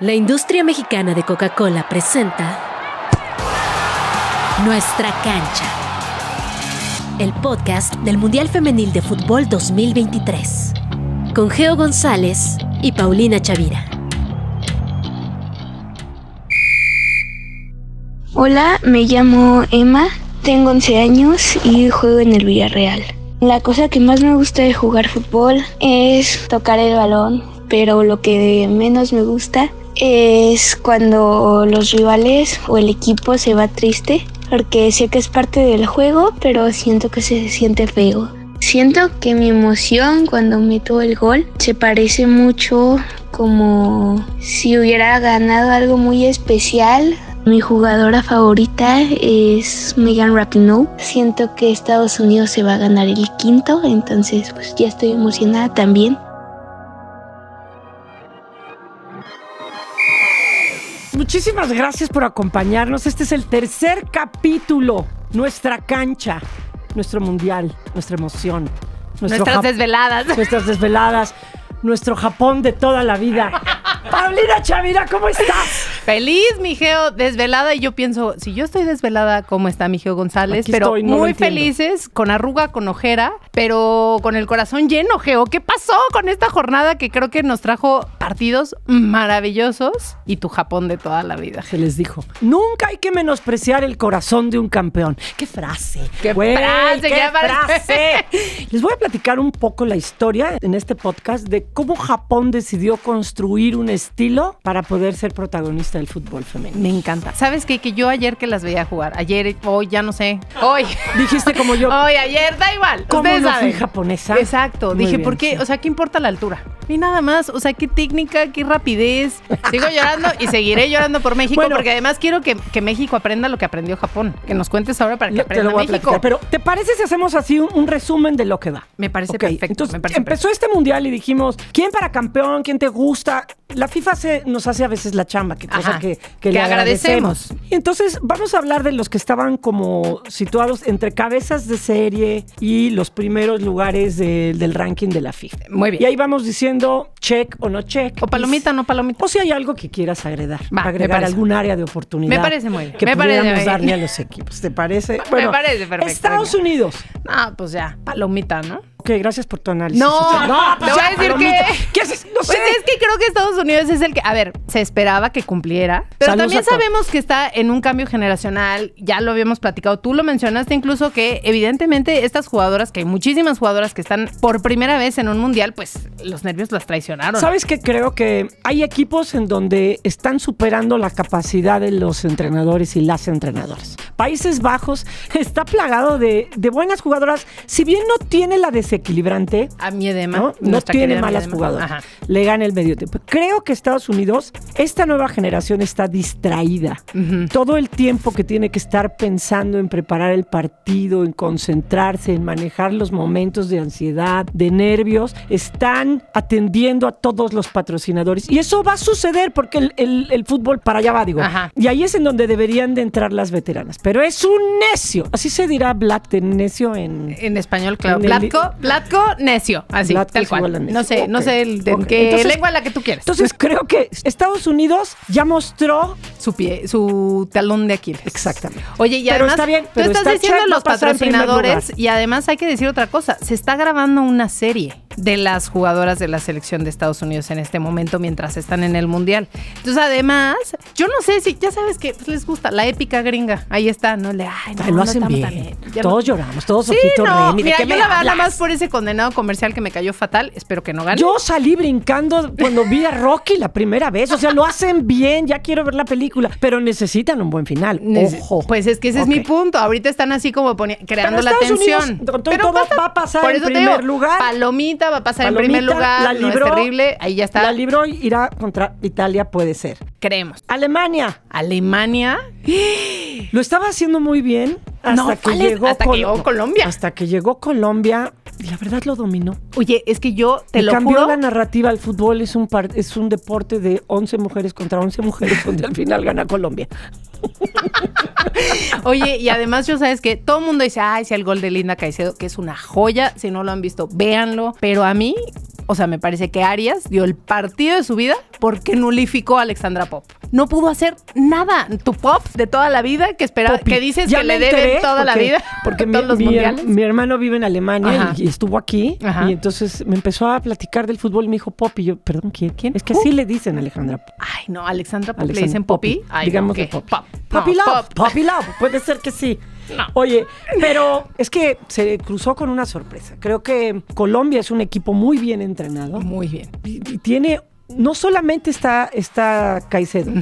La industria mexicana de Coca-Cola presenta Nuestra cancha. El podcast del Mundial Femenil de Fútbol 2023. Con Geo González y Paulina Chavira. Hola, me llamo Emma, tengo 11 años y juego en el Villarreal. La cosa que más me gusta de jugar fútbol es tocar el balón, pero lo que menos me gusta es cuando los rivales o el equipo se va triste, porque sé que es parte del juego, pero siento que se siente feo. Siento que mi emoción cuando meto el gol se parece mucho como si hubiera ganado algo muy especial. Mi jugadora favorita es Megan Rapinoe. Siento que Estados Unidos se va a ganar el quinto, entonces pues ya estoy emocionada también. Muchísimas gracias por acompañarnos. Este es el tercer capítulo, nuestra cancha, nuestro mundial, nuestra emoción. nuestro Nuestras desveladas. Nuestras desveladas, nuestro Japón de toda la vida. Paulina Chavira, ¿cómo estás? Feliz, mi Geo, desvelada. Y yo pienso, si yo estoy desvelada, ¿cómo está mi Geo González? Aquí pero estoy, no muy felices, con arruga, con ojera, pero con el corazón lleno, Geo. ¿Qué pasó con esta jornada que creo que nos trajo partidos maravillosos y tu Japón de toda la vida? Se les dijo, nunca hay que menospreciar el corazón de un campeón. ¡Qué frase! ¡Qué Güey, frase, ¡Qué frase! Les voy a platicar un poco la historia en este podcast de cómo Japón decidió construir un estilo para poder ser protagonista del fútbol femenino. Me encanta. ¿Sabes qué? Que yo ayer que las veía jugar, ayer, hoy, ya no sé, hoy. Dijiste como yo, Hoy, ayer, da igual. ¿cómo no saben. fui japonesa? Exacto. Muy Dije, bien, ¿por qué? sí. O sea, ¿qué importa la altura? Y nada más. O sea, qué técnica, qué rapidez. Sigo llorando y seguiré llorando por México Bueno. porque además quiero que, que México aprenda lo que aprendió Japón. Que nos cuentes ahora para que Lo- te lo aprenda voy a México. platicar. Pero, ¿te parece si hacemos así un, un resumen de lo que va? Me parece Ok, perfecto. Entonces, me parece empezó este mundial y dijimos, ¿quién para campeón? ¿Quién te gusta? La FIFA se, nos hace a veces la chamba, que cosa Ajá, que, que que le agradecemos. agradecemos. Y entonces vamos a hablar de los que estaban como situados entre cabezas de serie y los primeros lugares de- del ranking de la FIFA. Muy bien. Y ahí vamos diciendo check o no check. O palomita, no palomita. O si hay algo que quieras agregar, Va, me agregar algún área de oportunidad. Me parece muy bien. Que Me parece pudiéramos bien. darle a los equipos. ¿Te parece? parece perfecto, Estados. Unidos. Ah, pues ya, palomita, ¿no? Ok, gracias por tu análisis. No, social. te voy a decir palomita. que- ¿Qué haces? No sé. Pues es que creo que Estados Unidos es el que, a ver, se esperaba que cumpliera, pero Saludos también sabemos que está en un cambio generacional, ya lo habíamos platicado, tú lo mencionaste incluso que evidentemente estas jugadoras, que hay muchísimas jugadoras que están por primera vez en un mundial, pues los nervios las traicionaron. ¿Sabes qué? Creo que hay equipos en donde están superando la capacidad de los entrenadores y las entrenadoras. Países Bajos está plagado de, de buenas jugadoras. Si bien no tiene la desequilibrante, A mi edema. ¿no? Tiene malas jugadoras. Ajá. Le gana el medio tiempo. Creo que Estados Unidos, esta nueva generación está distraída. Todo el tiempo que tiene que estar pensando en preparar el partido, en concentrarse, en manejar los momentos de ansiedad, de nervios, están atendiendo a todos los patrocinadores. Y eso va a suceder porque el, el- el fútbol para allá va, digo. Ajá. Y ahí es en donde deberían de entrar las veteranas. Pero es un necio. Así se dirá black de necio en... En español, claro. En el- Blatco, necio. Así, tal cual. necio. No sé, no sé el- de ok. qué Entonces- lengua la que tú quieres. Entonces creo que Estados Unidos ya mostró su pie, su talón de Aquiles. Exactamente. Oye, y Pero además, está bien, tú estás está diciendo los patrocinadores y además hay que decir otra cosa. Se está grabando una serie de las jugadoras de la selección de Estados Unidos en este momento mientras están en el Mundial. Entonces, además, yo no sé si, ya sabes que pues, les gusta la épica gringa. Ahí está, ¿no? Le, ay, no, lo no hacen bien. Todos no- lloramos, todos Sí, ojito no, mira, ¿qué yo me la hablas? más por ese condenado comercial que me cayó fatal, espero que no gane. Yo salí brincando cuando vi a Rocky la primera vez. O sea, lo hacen bien, ya quiero ver la película, pero necesitan un buen final. Nece- Ojo. Pues es que ese es mi punto. Ahorita están así como creando Pero la tensión. Unidos, con todo va a pasar por en eso te primer digo, lugar. Palomita va a pasar Palomita, en primer lugar. la no libró, es terrible. Ahí ya está. La libró y irá contra Italia, puede ser. Creemos. Alemania. Alemania. Lo estaba haciendo muy bien hasta No, Hasta que llegó Colombia. Hasta que llegó Colombia y la verdad lo dominó. Oye, es que yo te Y lo cambió juro. la narrativa. El fútbol es un, par- es un deporte de 11 mujeres contra 11 mujeres donde al final gana Colombia. Oye, y además yo sabes que todo el mundo dice, ay, si el gol de Linda Caicedo, que es una joya, si no lo han visto, véanlo. Pero a mí, o sea, me parece que Arias dio el partido de su vida porque nulificó a Alexandra Pop. No pudo hacer nada. Tu Pop de toda la vida que esperaba, Poppy. que dices Ya que le enteré toda la vida. Porque mi, todos los mi- mi hermano vive en Alemania y, y estuvo aquí. Ajá. Y entonces me empezó a platicar del fútbol y me dijo Poppy. Yo, perdón, ¿quién? ¿Quién? Es que así le dicen Alejandra. Ay, no, Alexandra Pop le dicen Poppy. Digamos ¿qué? Pop. Pop. Poppy No, Love. Pop. Love. Puede ser que sí. No. Oye, pero es que se cruzó con una sorpresa. Creo que Colombia es un equipo muy bien entrenado. Muy bien. Y tiene, no solamente está, está Caicedo,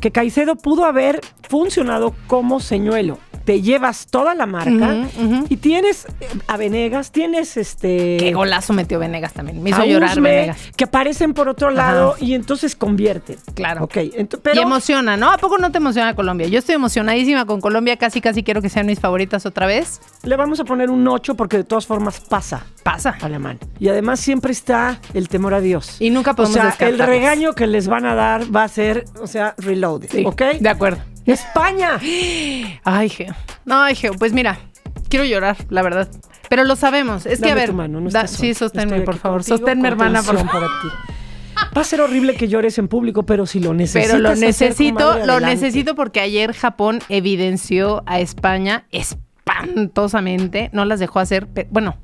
que Caicedo pudo haber funcionado como señuelo. Te llevas toda la marca y tienes eh, a Venegas, tienes este. Qué golazo metió Venegas también. Me hizo llorar Usme, Venegas. que aparecen por otro lado y entonces convierten. Claro. Ok, pero y emociona, ¿no? ¿A poco no te emociona Colombia? Yo estoy emocionadísima con Colombia, casi casi quiero que sean mis favoritas otra vez. le vamos a poner un 8 porque de todas formas pasa. Pasa. Alemán. Y además siempre está el temor a Dios. Y nunca podemos O sea, el regaño que les van a dar va a ser, o sea, reloaded. Sí, ¿Ok? De acuerdo. España. Ay, Geo. No, ay, Geo, pues mira, quiero llorar, la verdad. Pero lo sabemos. Es que, a ver. tu mano, no da- sí, sosténme, por favor. contigo, Sosténme, hermana, por favor. para ti. Va a ser horrible que llores en público, pero si lo necesitas. Pero lo necesito, lo necesito porque ayer Japón evidenció a España espantosamente, no las dejó hacer, pe- bueno,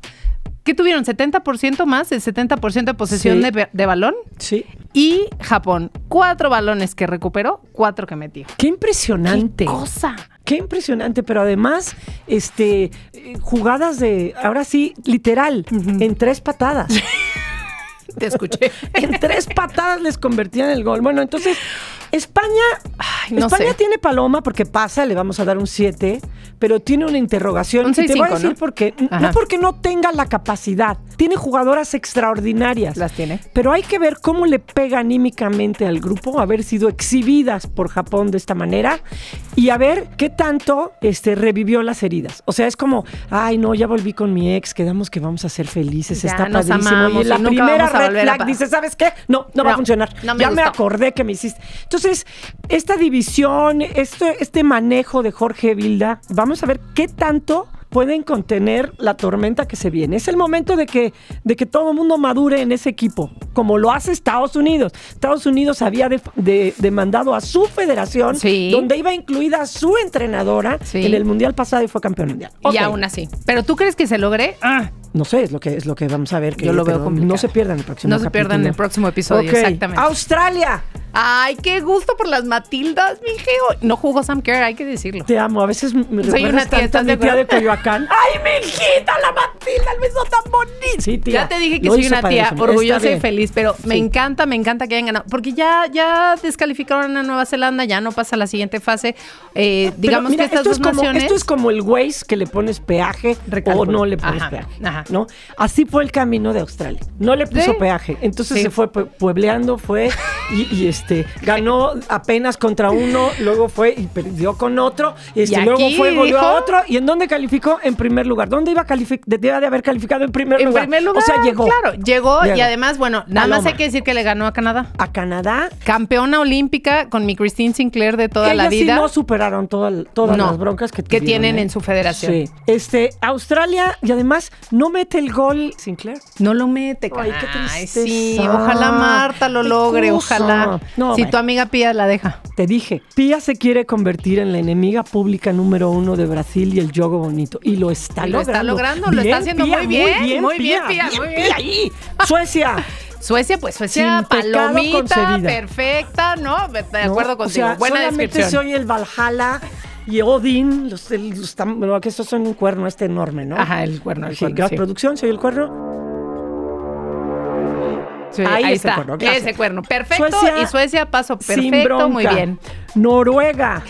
¿qué tuvieron? ¿70% más? ¿El 70% de posesión Sí. de, de balón? Sí. Y Japón, cuatro balones que recuperó, cuatro que metió. Qué impresionante. ¡Qué cosa! Qué impresionante, pero además, este, jugadas de, ahora sí, literal, en tres patadas. Te escuché. en tres patadas les convertían el gol. Bueno, entonces, España, Ay, no España sé. tiene paloma porque pasa, le vamos a dar un 7, pero tiene una interrogación. Un y te voy a 6-5, decir ¿no? por qué. Ajá. No porque no tenga la capacidad, tiene jugadoras extraordinarias. Las tiene. Pero hay que ver cómo le pega anímicamente al grupo haber sido exhibidas por Japón de esta manera y a ver qué tanto este, revivió las heridas. O sea, es como, ay, no, ya volví con mi ex, quedamos que vamos a ser felices, Ya está nos padrísimo. amamos y en la primera red flag dice, ¿sabes qué? No, no, va a funcionar. no me ya me acordé que me hiciste. Entonces, esta división, este, este manejo de Jorge Vilda, vamos a ver qué tanto pueden contener la tormenta que se viene. Es el momento de que, de que todo el mundo madure en ese equipo, como lo hace Estados Unidos. Estados Unidos había de- de- demandado a su federación, Sí. donde iba incluida su entrenadora Sí. en el Mundial pasado y fue campeón mundial. Y Ok. aún así. ¿Pero tú crees que se logre? Ah, No sé, es lo que es lo que vamos a ver. Que, Yo lo veo pero complicado. No se pierdan el próximo No se pierdan capítulo. el próximo episodio, Ok. exactamente. Australia. Ay, qué gusto por las Matildas, mi Geo. No jugó Sam Kerr, hay que decirlo. Te amo. A veces me Soy una tía, tanto a ¿estás mi de tía de? Coyoacán. ¡Ay, mi hijita, la Matilda! El beso tan bonito. Sí, tía. Ya te dije que soy una tía orgullosa y feliz, pero me encanta, me encanta que hayan ganado. Porque ya, ya descalificaron a Nueva Zelanda, ya no pasa a la siguiente fase. Eh, digamos mira, que estas esto dos es como, naciones. Esto es como el Waze que le pones peaje o no le pones Ajá, peaje. ajá. ¿no? Así fue el camino de Australia. No le puso Sí. peaje. Entonces se fue pue- puebleando, fue y, y, este ganó apenas contra uno, luego fue y perdió con otro, y, este, Y luego fue y volvió dijo- a otro. ¿Y en dónde calificó? En primer lugar. ¿Dónde iba a calificar? Debía de haber calificado en primer en lugar. primer lugar, O sea, llegó. Claro, llegó, y además, bueno, nada más hay que decir que le ganó a Canadá. A Canadá. Campeona olímpica con mi Christine Sinclair de toda la Ellas vida. sí no superaron toda- todas No, las broncas que, que tienen ¿eh? en su federación. Sí. Este, Australia, y además no mete el gol Sinclair. No lo mete, Ay, qué caray, sí, tristeza. ojalá Marta lo logre, cosa. ojalá. No, si bueno. tu amiga Pía la deja. Te dije, Pía se quiere convertir en la enemiga pública número uno de Brasil y el yogo bonito. Y lo está Y lo logrando. está logrando, lo está haciendo muy bien, muy bien, Pía, muy bien. ahí. Suecia. Suecia, pues Suecia, Sin palomita, perfecta, ¿no? De de ¿no? acuerdo O contigo. sea, Buena solamente descripción. se oye el Valhalla y Odin, los, los que estos son un cuerno este enorme, ¿no? Ajá, el cuerno, el Sí, cuerno, sí. producción, se oye el cuerno. Sí, Ahí ahí, está cuerno, ese cuerno. Perfecto. Suecia, y Suecia, paso perfecto, muy bien. Noruega.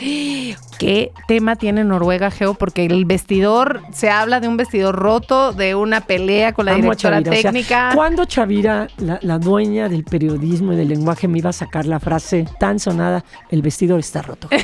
¿Qué tema tiene Noruega, Geo? Porque el vestidor, se habla de un vestidor roto, de una pelea con la Amo directora Chavira, o sea, técnica. ¿Cuándo Chavira, la, la dueña del periodismo y del lenguaje, me iba a sacar la frase tan sonada, el vestidor está roto?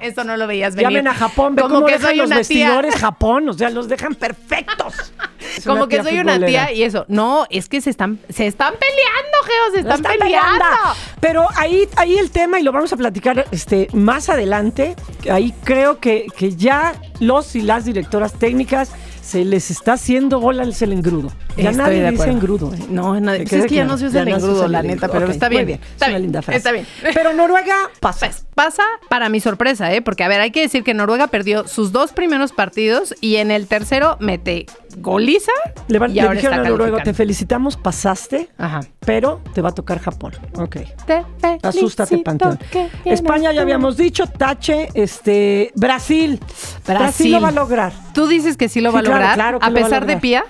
Eso no lo veías venir. Llamen a Japón, ve Como cómo que dejan soy los una tía. vestidores Japón, o sea, los dejan perfectos. Es Como que soy una tía y eso. No, es que se están, se están peleando, Geo, se están, están peleando. peleando. Pero ahí, ahí el tema, y lo vamos a platicar este, más adelante, ahí creo que, que ya los y las directoras técnicas se les está haciendo bolas el engrudo. Ya Estoy nadie de dice engrudo. ¿eh? No, nadie- pues es que ya no se usa el engrudo, la neta, pero está bien, Es está una bien, linda frase. está bien. Pero Noruega pasa. Pues pasa para mi sorpresa, ¿eh? Porque, a ver, hay que decir que Noruega perdió sus dos primeros partidos y en el tercero mete goliza Le, va- y le ahora dijeron a está Noruega, te felicitamos, pasaste, Ajá. pero te va a tocar Japón. Ok. Te Asústate, Panteón. España ya habíamos dicho, Tache, este, Brasil. Brasil. lo va a lograr. Tú dices que sí lo Sí, va a claro, lograr, claro que a lo a pesar de pía.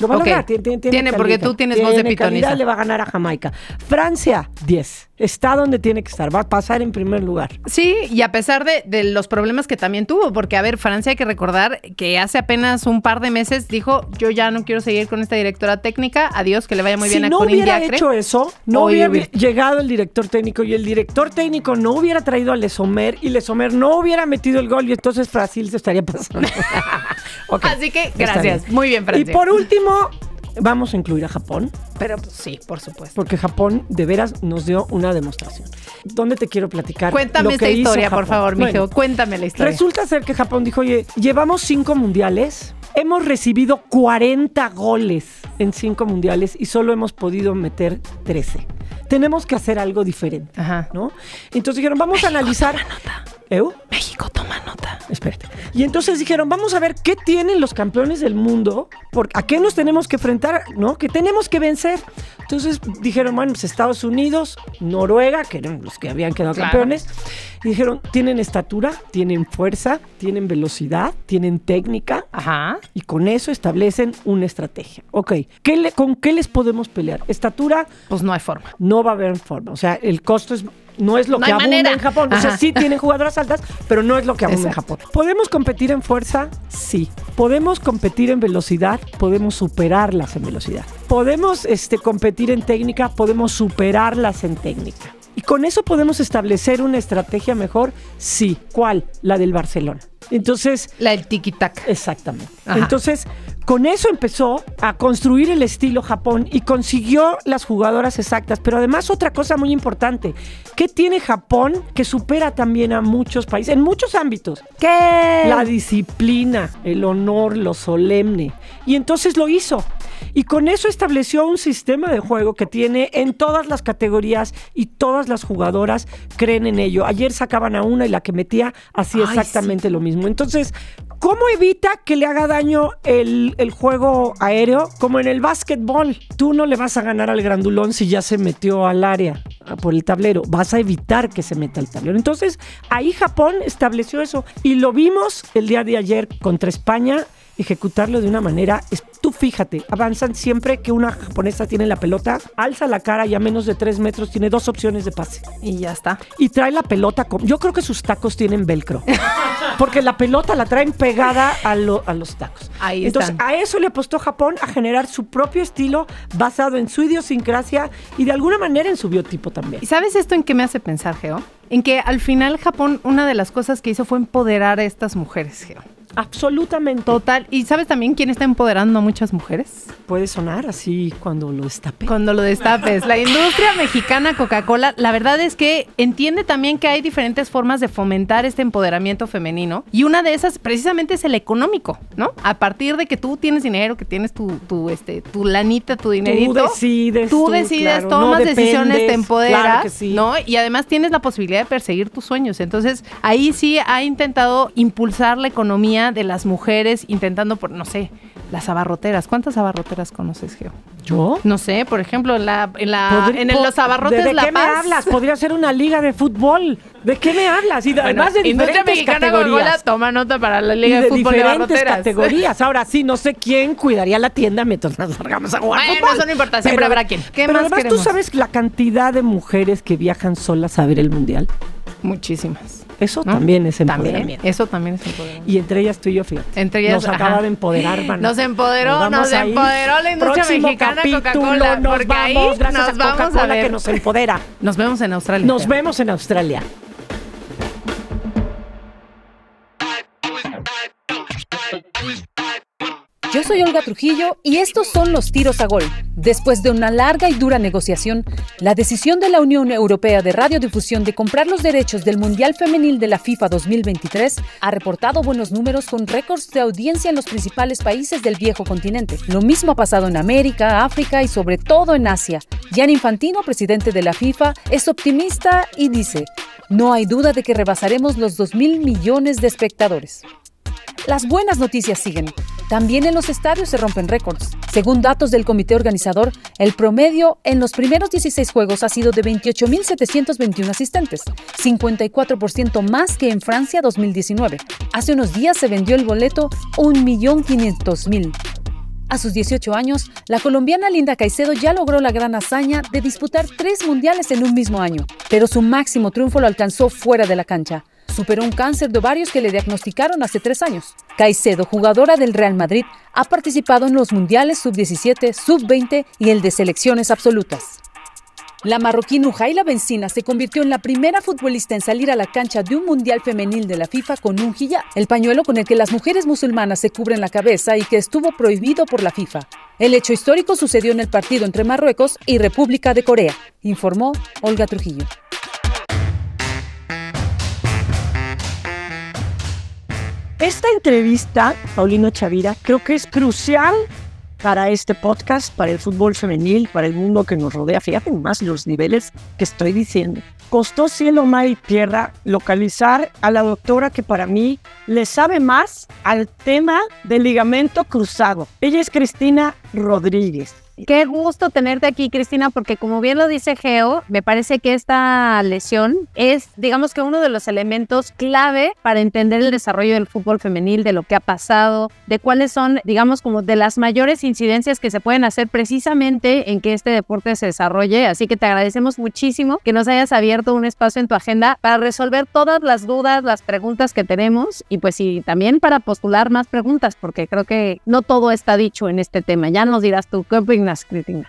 Lo va a Ok. lograr. Tiene, tiene- tiene porque tú tienes voz de pitoniza. le va a ganar a Jamaica. Francia, 10. Está donde tiene que estar. Va a pasar en primer lugar. Sí, y a pesar de, de los problemas que también tuvo, porque a ver, Francia hay que recordar que hace apenas un par de meses dijo, yo ya no quiero seguir con esta directora técnica, adiós, que le vaya muy bien si a no hubiera hecho eso, no hubiera llegado el director técnico y el director técnico no hubiera traído a Lesomer y Lesomer no hubiera metido el gol y entonces Brasil se estaría pasando. Así que, gracias. Muy bien, Francia. Y por último, vamos a incluir a Japón. Pero pues, sí, por supuesto. Porque Japón de veras nos dio una demostración. ¿Dónde te quiero platicar? Cuéntame esta historia, por favor, mijo. Bueno, Cuéntame la historia. Resulta ser que Japón dijo, oye, llevamos cinco mundiales, hemos recibido 40 goles en cinco mundiales y solo hemos podido meter 13. Tenemos que hacer algo diferente, Ajá. ¿no? Entonces dijeron, vamos a analizar... ¿Eu? México toma nota. Espérate. Y entonces dijeron, vamos a ver qué tienen los campeones del mundo, por, a qué nos tenemos que enfrentar, ¿no? Que tenemos que vencer. Entonces dijeron, bueno, pues Estados Unidos, Noruega, que eran los que habían quedado Claro. campeones, y dijeron, tienen estatura, tienen fuerza, tienen velocidad, tienen técnica, Ajá. y con eso establecen una estrategia. Ok, ¿qué le- ¿con qué les podemos pelear? Estatura, Pues no hay forma. No va a haber forma. O sea, el costo es no es lo No que abunda manera. en Japón. O sea, sí tienen jugadoras altas, pero no es lo que abunda Exacto. en Japón. ¿Podemos competir en fuerza? Sí. ¿Podemos competir en velocidad? Podemos superarlas en velocidad. ¿Podemos este, competir en técnica? Podemos superarlas en técnica. ¿Y con eso podemos establecer una estrategia mejor? Sí. ¿Cuál? La del Barcelona. Entonces, La del tiki-tac. Exactamente. Ajá. Entonces, con eso empezó a construir el estilo Japón y consiguió las jugadoras exactas. Pero además otra cosa muy importante, ¿qué tiene Japón que supera también a muchos países, en muchos ámbitos? ¿Qué? La disciplina, el honor, lo solemne. Y entonces lo hizo. Y con eso estableció un sistema de juego que tiene en todas las categorías y todas las jugadoras creen en ello. Ayer sacaban a una y la que metía hacía exactamente lo mismo. Entonces, ¿cómo evita que le haga daño el, el juego aéreo? Como en el básquetbol. Tú no le vas a ganar al grandulón si ya se metió al área ah, por el tablero. Vas a evitar que se meta al tablero. Entonces, ahí Japón estableció eso. Y lo vimos el día de ayer contra España ejecutarlo de una manera, es- tú fíjate, avanzan siempre que una japonesa tiene la pelota, alza la cara y a menos de tres metros tiene dos opciones de pase. Y ya está. Y trae la pelota, con, yo creo que sus tacos tienen velcro, porque la pelota la traen pegada a, lo- a los tacos. Ahí Entonces, están. a eso le apostó Japón, a generar su propio estilo basado en su idiosincrasia y de alguna manera en su biotipo también. ¿Y sabes esto en qué me hace pensar, Geo? En que al final Japón, una de las cosas que hizo fue empoderar a estas mujeres, Geo. Absolutamente. Total. ¿Y sabes también quién está empoderando a muchas mujeres? Puede sonar así cuando lo destape. Cuando lo destapes. La industria mexicana Coca-Cola, la verdad es que entiende también que hay diferentes formas de fomentar este empoderamiento femenino. Y una de esas precisamente es el económico, ¿no? A partir de que tú tienes dinero, que tienes tu, tu, este, tu lanita, tu dinerito. Tú decides. Tú decides, claro, tomas no decisiones, te empoderas, claro que sí. ¿no? Y además tienes la posibilidad de perseguir tus sueños. Entonces, ahí sí ha intentado impulsar la economía de las mujeres, intentando, por, no sé, las abarroteras. ¿Cuántas abarroteras conoces, Geo? ¿Yo? No sé, por ejemplo, en, la, en, la, Podrí- en el- po- los abarrotes ¿De, de La qué Paz. me hablas? Podría ser una liga de fútbol. ¿De qué me hablas? Y de- Bueno, además de Industria diferentes Mexicana categorías. toma nota para la Y Liga de, de Fútbol de diferentes categorías. Ahora sí, no sé quién cuidaría la tienda mientras nos largamos a jugar Bueno, fútbol. eso no importa, siempre habrá quien. ¿Qué pero más además queremos? tú sabes la cantidad de mujeres que viajan solas a ver el mundial. Muchísimas. Eso ¿no? también es También, empoderamiento. eso también es empoderamiento. Y entre ellas tú y yo, fíjate. Entre ellas, nos acaba ajá. de empoderar, man. Nos empoderó, nos empoderó la industria Próximo mexicana Coca-Cola, porque ahí vamos, gracias nos a vamos a Coca-Cola ver. que nos empodera. Nos vemos en Australia. Nos vemos en Australia. Yo soy Olga Trujillo y estos son los tiros a gol. Después de una larga y dura negociación, la decisión de la Unión Europea de Radiodifusión de comprar los derechos del Mundial Femenil de la FIFA 2023 ha reportado buenos números con récords de audiencia en los principales países del viejo continente. Lo mismo ha pasado en América, África y sobre todo en Asia. Jan Infantino, presidente de la FIFA, es optimista y dice, no hay duda de que rebasaremos los 2 mil millones de espectadores. Las buenas noticias siguen. También en los estadios se rompen récords. Según datos del comité organizador, el promedio en los primeros 16 juegos ha sido de 28.721 asistentes, 54% más que en Francia 2019. Hace unos días se vendió el boleto 1.500.000. A sus 18 años, la colombiana Linda Caicedo ya logró la gran hazaña de disputar tres mundiales en un mismo año, pero su máximo triunfo lo alcanzó fuera de la cancha superó un cáncer de ovarios que le diagnosticaron hace tres años. Caicedo, jugadora del Real Madrid, ha participado en los mundiales sub-17, sub-20 y el de selecciones absolutas. La marroquí Nujaila Benzina se convirtió en la primera futbolista en salir a la cancha de un mundial femenil de la FIFA con un hijab, el pañuelo con el que las mujeres musulmanas se cubren la cabeza y que estuvo prohibido por la FIFA. El hecho histórico sucedió en el partido entre Marruecos y República de Corea, informó Olga Trujillo. Esta entrevista, Paulino Chavira, creo que es crucial para este podcast, para el fútbol femenil, para el mundo que nos rodea. Fíjate más los niveles que estoy diciendo. Costó cielo, mar y tierra localizar a la doctora que para mí le sabe más al tema del ligamento cruzado. Ella es Cristina Rodríguez. Qué gusto tenerte aquí, Cristina, porque como bien lo dice Geo, me parece que esta lesión es, digamos que uno de los elementos clave para entender el desarrollo del fútbol femenil, de lo que ha pasado, de cuáles son, digamos, como de las mayores incidencias que se pueden hacer precisamente en que este deporte se desarrolle. Así que te agradecemos muchísimo que nos hayas abierto un espacio en tu agenda para resolver todas las dudas, las preguntas que tenemos y pues sí, también para postular más preguntas, porque creo que no todo está dicho en este tema. Ya nos dirás tú qué opinas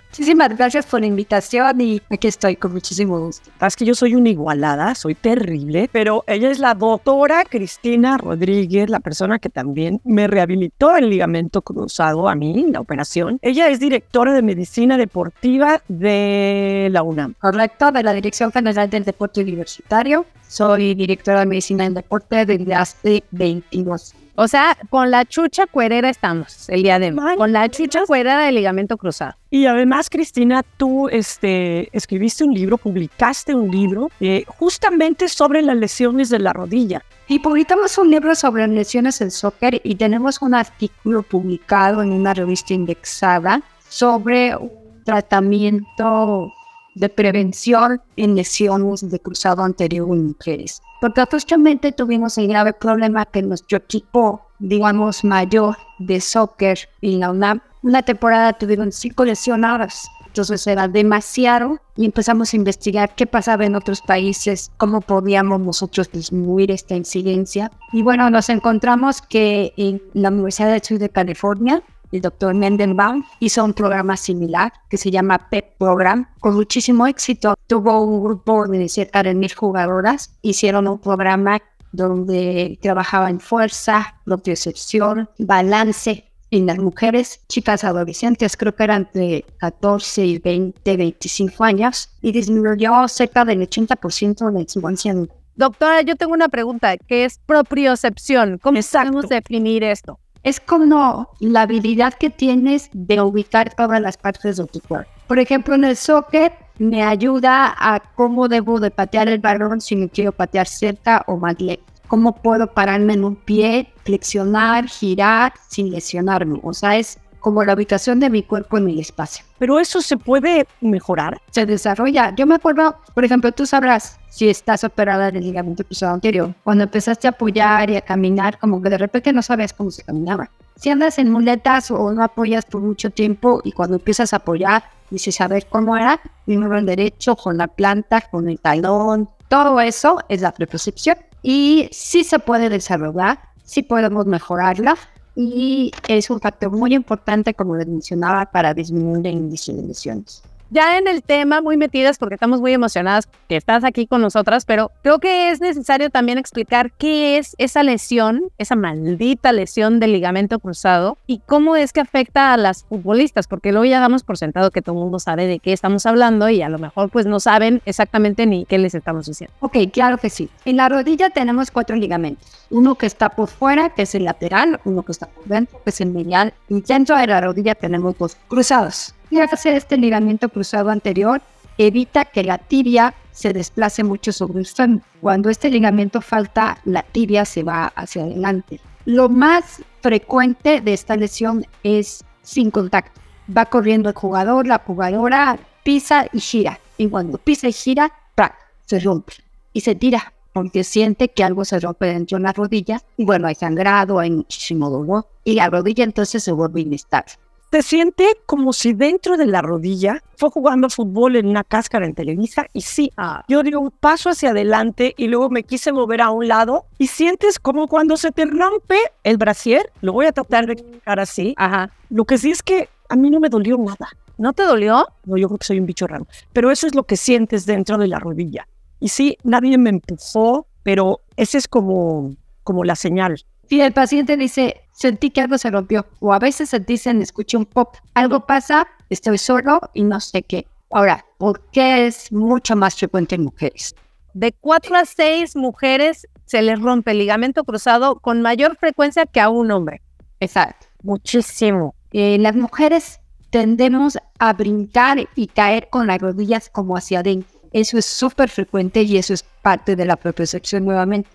Muchísimas gracias por la invitación y aquí estoy con muchísimo gusto. Es que yo soy una igualada, soy terrible, pero ella es la doctora Cristina Rodríguez, la persona que también me rehabilitó el ligamento cruzado a mí, la operación. Ella es directora de medicina deportiva de la UNAM. Correcto, de la Dirección General del Deporte Universitario. Soy directora de medicina en deporte desde hace 22 o sea, con la chucha cuerera estamos el día de hoy. Con la chucha cuerera del ligamento cruzado. Y además, Cristina, tú este, escribiste un libro, publicaste un libro eh, justamente sobre las lesiones de la rodilla. Y publicamos un libro sobre lesiones en soccer y tenemos un artículo publicado en una revista indexada sobre un tratamiento de prevención en lesiones de cruzado anterior en mujeres. Porque justamente tuvimos el grave problema que nuestro equipo, digamos, mayor de soccer en la UNAM, una temporada tuvieron cinco lesionadas. Entonces era demasiado y empezamos a investigar qué pasaba en otros países, cómo podíamos nosotros disminuir esta incidencia. Y bueno, nos encontramos que en la Universidad del Sur de California el doctor Mendenbaum hizo un programa similar que se llama PEP Program con muchísimo éxito. Tuvo un grupo de cerca de mil jugadoras, hicieron un programa donde trabajaban fuerza, propiocepción, balance en las mujeres, chicas adolescentes, creo que eran de 14 y 20, 25 años, y disminuyó cerca del 80% la infancia. Doctora, yo tengo una pregunta, ¿qué es propiocepción? ¿Cómo podemos definir esto? Es como la habilidad que tienes de ubicar todas las partes de tu cuerpo. Por ejemplo, en el soccer me ayuda a cómo debo de patear el balón si me quiero patear cerca o más lejos. Cómo puedo pararme en un pie, flexionar, girar sin lesionarme. O sea, es como la ubicación de mi cuerpo en el espacio. Pero eso se puede mejorar. Se desarrolla. Yo me acuerdo, por ejemplo, tú sabrás si estás operada del ligamento cruzado anterior. Cuando empezaste a apoyar y a caminar, como que de repente no sabes cómo se caminaba. Si andas en muletas o no apoyas por mucho tiempo y cuando empiezas a apoyar, dices a ver cómo era, primero el derecho, con la planta, con el talón. Todo eso es la preposición. Y sí se puede desarrollar, sí podemos mejorarla, y es un factor muy importante, como les mencionaba, para disminuir el índice de lesiones. Ya en el tema, muy metidas porque estamos muy emocionadas que estás aquí con nosotras, pero creo que es necesario también explicar qué es esa lesión, esa maldita lesión del ligamento cruzado y cómo es que afecta a las futbolistas, porque luego ya damos por sentado que todo el mundo sabe de qué estamos hablando y a lo mejor pues no saben exactamente ni qué les estamos diciendo. Ok, claro que sí. En la rodilla tenemos cuatro ligamentos. Uno que está por fuera, que es el lateral, uno que está por dentro, que es el medial, y dentro de la rodilla tenemos dos cruzados. Y hacer este ligamento cruzado anterior evita que la tibia se desplace mucho sobre el fémur. Cuando este ligamento falta, la tibia se va hacia adelante. Lo más frecuente de esta lesión es sin contacto. Va corriendo el jugador, la jugadora pisa y gira. Y cuando pisa y gira, ¡prac! se rompe y se tira porque siente que algo se rompe dentro de la rodilla. Y bueno, hay sangrado, hay muchísimo dolor. Y la rodilla entonces se vuelve inestable se siente como si dentro de la rodilla fue jugando fútbol en una cáscara en Televisa y sí, ah. yo di un paso hacia adelante y luego me quise mover a un lado y sientes como cuando se te rompe el brasier, lo voy a tratar de explicar así. Ajá. Lo que sí es que a mí no me dolió nada. ¿No te dolió? No, yo creo que soy un bicho raro. Pero eso es lo que sientes dentro de la rodilla. Y sí, nadie me empujó, pero ese es como, como la señal. Y el paciente dice, sentí que algo se rompió. O a veces se dicen, escuché un pop, algo pasa, estoy solo y no sé qué. Ahora, ¿por qué es mucho más frecuente en mujeres? De 4 a 6 mujeres se les rompe el ligamento cruzado con mayor frecuencia que a un hombre. Exacto, muchísimo. Eh, las mujeres tendemos a brincar y caer con las rodillas como hacia adentro. Eso es súper frecuente y eso es parte de la propiocepción nuevamente.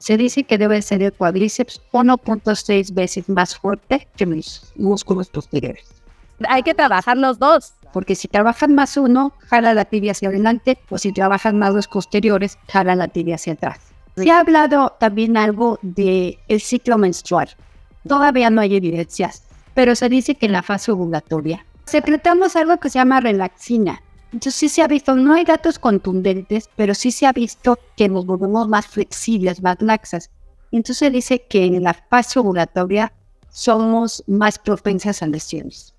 Se dice que debe ser el cuádriceps 1.6 veces más fuerte que los músculos posteriores. Hay que trabajar los dos. Porque si trabajan más uno, jala la tibia hacia adelante, o si trabajan más los posteriores, jala la tibia hacia atrás. Se ha hablado también algo del el ciclo menstrual. Todavía no hay evidencias, pero se dice que en la fase ovulatoria secretamos algo que se llama relaxina, entonces sí se ha visto, no hay datos contundentes, pero sí se ha visto que nos volvemos más flexibles, más laxas. Entonces dice que en la fase ovulatoria somos más propensas a lesiones.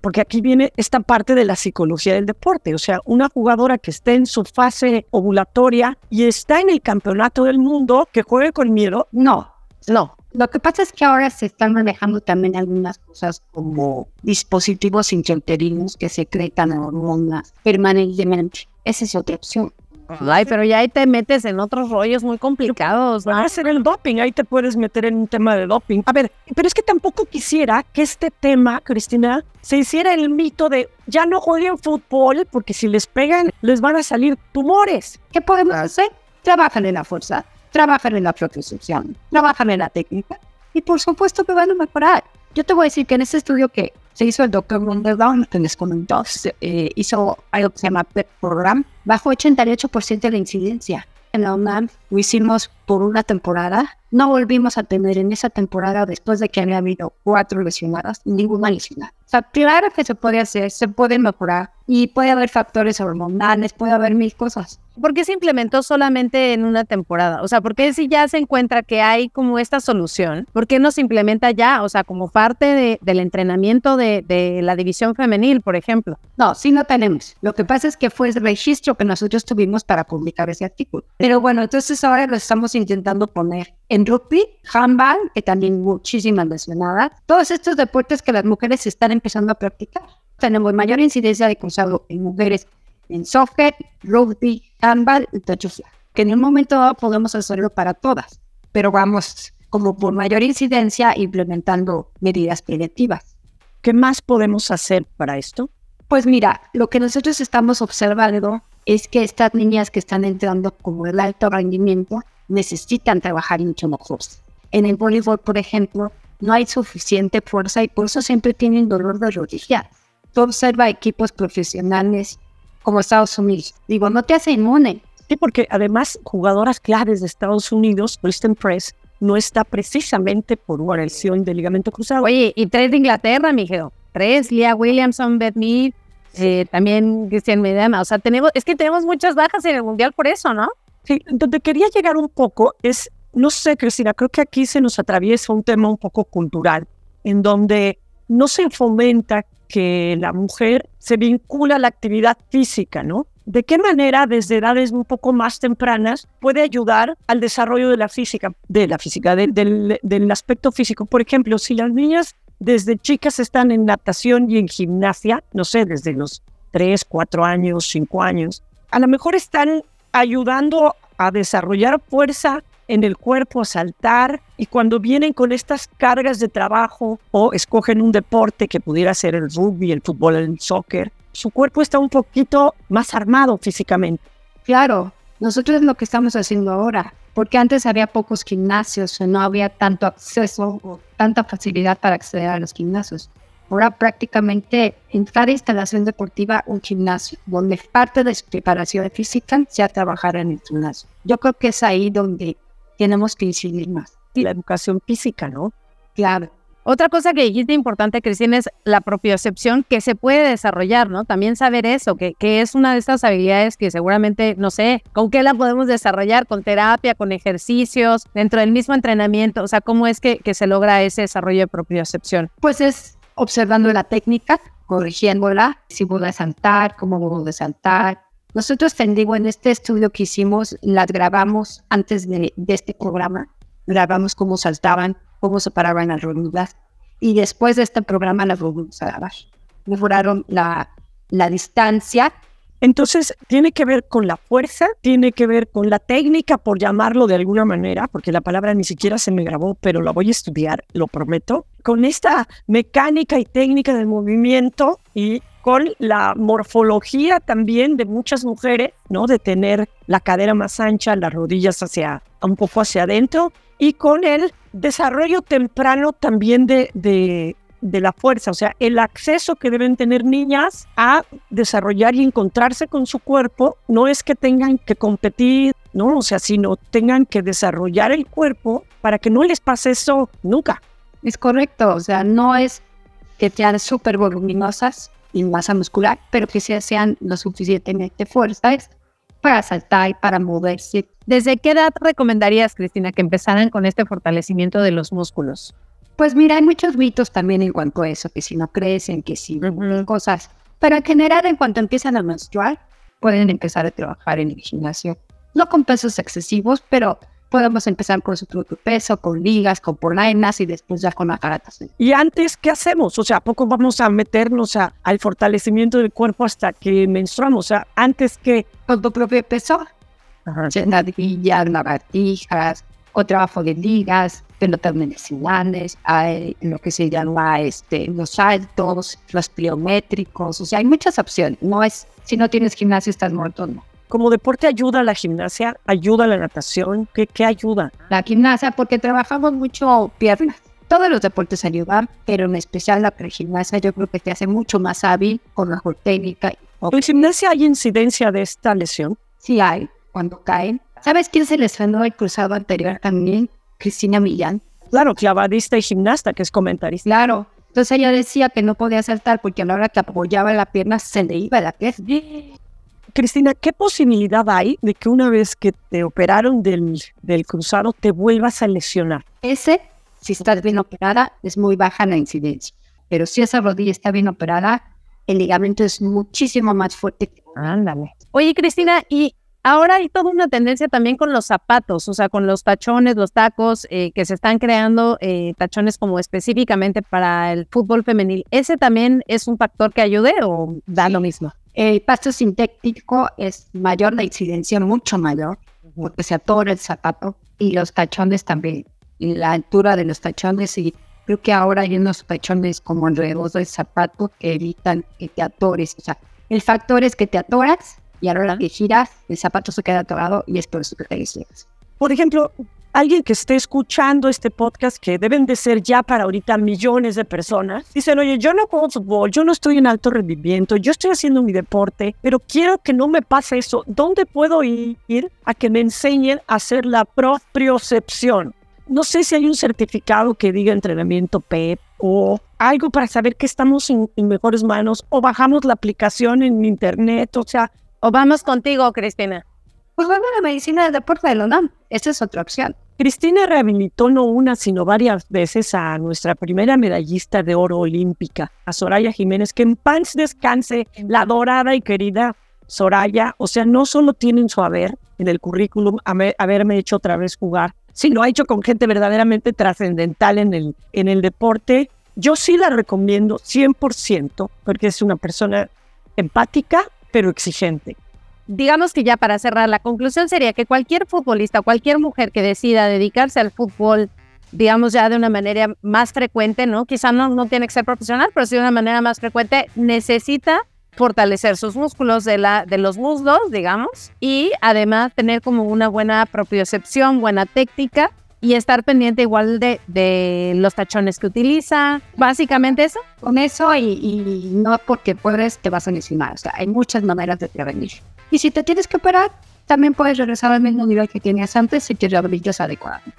Porque aquí viene esta parte de la psicología del deporte. O sea, una jugadora que esté en su fase ovulatoria y está en el campeonato del mundo, que juegue con miedo. No, no, lo que pasa es que ahora se están manejando también algunas cosas como dispositivos intrauterinos que secretan hormonas permanentemente. Esa es otra opción. Ay, pero ya ahí te metes en otros rollos muy complicados. Va a ser el doping, ahí te puedes meter en un tema de doping. A ver, pero es que tampoco quisiera que este tema, Cristina, se hiciera el mito de ya no jueguen fútbol porque si les pegan les van a salir tumores. ¿Qué podemos hacer? Trabajan en la fuerza trabajan en la propiocepción, trabajan en la técnica y por supuesto que van a mejorar. Yo te voy a decir que en ese estudio que se hizo el doctor Wonderdown, que les comentó, eh, hizo algo que se llama PEP Program, bajo 88% de incidencia. En la UNAM lo hicimos por una temporada. No volvimos a tener en esa temporada, después de que había habido cuatro lesionadas, ninguna lesionada. O sea, claro que se puede hacer, se puede mejorar y puede haber factores hormonales, puede haber mil cosas. ¿Por qué se implementó solamente en una temporada? O sea, ¿por qué si ya se encuentra que hay como esta solución, por qué no se implementa ya? O sea, como parte del entrenamiento de, de, la división femenil, por ejemplo. No, sí no tenemos. Lo que pasa es que fue el registro que nosotros tuvimos para publicar ese artículo. Pero bueno, entonces ahora lo estamos intentando poner en rugby, handball, que también muchísimas lesionadas. Todos estos deportes que las mujeres están empezando a practicar. Tenemos mayor incidencia de cruzado en mujeres en soccer, rugby, handball y Que en un momento dado podemos hacerlo para todas, pero vamos como por mayor incidencia implementando medidas preventivas. ¿Qué más podemos hacer para esto? Pues mira, lo que nosotros estamos observando es que estas niñas que están entrando como el alto rendimiento necesitan trabajar mucho mejor. En el voleibol, por ejemplo, no hay suficiente fuerza y por eso siempre tienen dolor de rodilla. Tú observa equipos profesionales como Estados Unidos. Digo, no te hace inmune. Sí, porque además jugadoras claves de Estados Unidos, Kristen Press, no está precisamente por una lesión de ligamento cruzado. Oye, y tres de Inglaterra, mijo. Tres, Leah Williamson, Beth Mead, eh, también Cristian Medema. O sea, tenemos, es que tenemos muchas bajas en el Mundial por eso, ¿no? Sí, donde quería llegar un poco es, no sé, Cristina, creo que aquí se nos atraviesa un tema un poco cultural, en donde no se fomenta que la mujer se vincula a la actividad física, ¿no? ¿De qué manera desde edades un poco más tempranas puede ayudar al desarrollo de la física, de la física, del, del aspecto físico? Por ejemplo, si las niñas desde chicas están en natación y en gimnasia, no sé, desde los 3, 4 años, 5 años, a lo mejor están ayudando a desarrollar fuerza en el cuerpo, a saltar, y cuando vienen con estas cargas de trabajo o escogen un deporte que pudiera ser el rugby, el fútbol, el soccer, su cuerpo está un poquito más armado físicamente. Claro, nosotros es lo que estamos haciendo ahora, porque antes había pocos gimnasios, no había tanto acceso o tanta facilidad para acceder a los gimnasios. Ahora prácticamente en cada instalación deportiva un gimnasio, donde parte de su preparación física sea trabajar en el gimnasio. Yo creo que es ahí donde tenemos que incidir más. La educación física, ¿no? Claro. Otra cosa que dijiste importante, Cristina, es la propiocepción que se puede desarrollar, ¿no? También saber eso, que, que es una de estas habilidades que seguramente, no sé, ¿con qué la podemos desarrollar? ¿Con terapia, con ejercicios, dentro del mismo entrenamiento? O sea, ¿cómo es que, que se logra ese desarrollo de propiocepción? Pues es observando la técnica, corrigiéndola, si puedo saltar, cómo puedo saltar. Nosotros, te en este estudio que hicimos, las grabamos antes de, de este programa, grabamos cómo saltaban, cómo se paraban las rodillas. Y después de este programa las volvimos a grabar. Mejoraron la, la distancia. Entonces, tiene que ver con la fuerza, tiene que ver con la técnica, por llamarlo de alguna manera, porque la palabra ni siquiera se me grabó, pero la voy a estudiar, lo prometo, con esta mecánica y técnica del movimiento y con la morfología también de muchas mujeres, ¿no? De tener la cadera más ancha, las rodillas hacia un poco hacia adentro y con el desarrollo temprano también de, de, la fuerza, o sea, el acceso que deben tener niñas a desarrollar y encontrarse con su cuerpo, no es que tengan que competir, ¿no? O sea, sino tengan que desarrollar el cuerpo para que no les pase eso nunca. Es correcto, o sea, no es que sean súper voluminosas y masa muscular, pero que sean lo suficientemente fuertes para saltar y para moverse. ¿Desde qué edad recomendarías, Cristina, que empezaran con este fortalecimiento de los músculos? Pues mira, hay muchos mitos también en cuanto a eso, que si no crecen, que si cosas. Pero en general, en cuanto empiezan a menstruar, pueden empezar a trabajar en el gimnasio. No con pesos excesivos, pero podemos empezar con su propio peso, con ligas, con polainas y después ya con aparatos. ¿Y antes qué hacemos? O sea, ¿a poco vamos a meternos a, al fortalecimiento del cuerpo hasta que menstruamos? O sea, antes que... Con tu propio peso, sentadillas, lagartijas, o trabajo de ligas, pelotas medicinales, hay lo que se llama este, los saltos, los pliométricos, o sea, hay muchas opciones. No es, si no tienes gimnasio estás muerto, no. ¿Como deporte ayuda a la gimnasia? ¿Ayuda a la natación? ¿Qué, qué ayuda? La gimnasia, porque trabajamos mucho piernas. Todos los deportes ayudan, pero en especial la gimnasia yo creo que te hace mucho más hábil, con mejor técnica. ¿En gimnasia hay incidencia de esta lesión? Sí hay, cuando caen. ¿Sabes quién se lesionó el cruzado anterior también? Cristina Millán. Claro, clavadista y gimnasta, que es comentarista. Claro. Entonces ella decía que no podía saltar porque a la hora que apoyaba la pierna se le iba la pierna. Cristina, ¿qué posibilidad hay de que una vez que te operaron del, del cruzado te vuelvas a lesionar? Ese, si estás bien operada, es muy baja la incidencia. Pero si esa rodilla está bien operada, el ligamento es muchísimo más fuerte. Ándale. Oye, Cristina, y ahora hay toda una tendencia también con los zapatos, o sea, con los tachones, los tacos, eh, que se están creando eh, tachones como específicamente para el fútbol femenil. ¿Ese también es un factor que ayude o da sí. lo mismo? El pasto sintético es mayor, la incidencia mucho mayor, porque se atora el zapato y los tachones también. Y la altura de los tachones, y creo que ahora hay unos tachones como alrededor del zapato que evitan que te atores. O sea, el factor es que te atoras y a la hora que giras, el zapato se queda atorado y es por eso que te lesionas. Por ejemplo, alguien que esté escuchando este podcast, que deben de ser ya para ahorita millones de personas, dicen, oye, yo no juego fútbol, yo no estoy en alto rendimiento, yo estoy haciendo mi deporte, pero quiero que no me pase eso. ¿Dónde puedo ir a que me enseñen a hacer la propriocepción? No sé si hay un certificado que diga entrenamiento PEP o algo para saber que estamos en, en mejores manos o bajamos la aplicación en internet, o sea... O vamos contigo, Cristina. pues bueno, la medicina del deporte de la UNAM. Esa es otra opción. Cristina rehabilitó no una, sino varias veces a nuestra primera medallista de oro olímpica, a Soraya Jiménez, que en paz descanse, la dorada y querida Soraya. O sea, no solo tiene su haber en el currículum haberme hecho otra vez jugar, sino ha hecho con gente verdaderamente trascendental en el, en el deporte. Yo sí la recomiendo 100% porque es una persona empática, pero exigente digamos que ya para cerrar, la conclusión sería que cualquier futbolista, cualquier mujer que decida dedicarse al fútbol, digamos ya de una manera más frecuente, ¿no? Quizá no, no tiene que ser profesional, pero sí de una manera más frecuente, necesita fortalecer sus músculos de, la, de los muslos, digamos, y además tener como una buena propiocepción, buena técnica y estar pendiente igual de, de los tachones que utiliza. Básicamente eso. Con eso y, no porque puedes te vas a lesionar. O sea, hay muchas maneras de prevenir. Y si te tienes que operar, también puedes regresar al mismo nivel que tenías antes si te rehabilitas adecuadamente.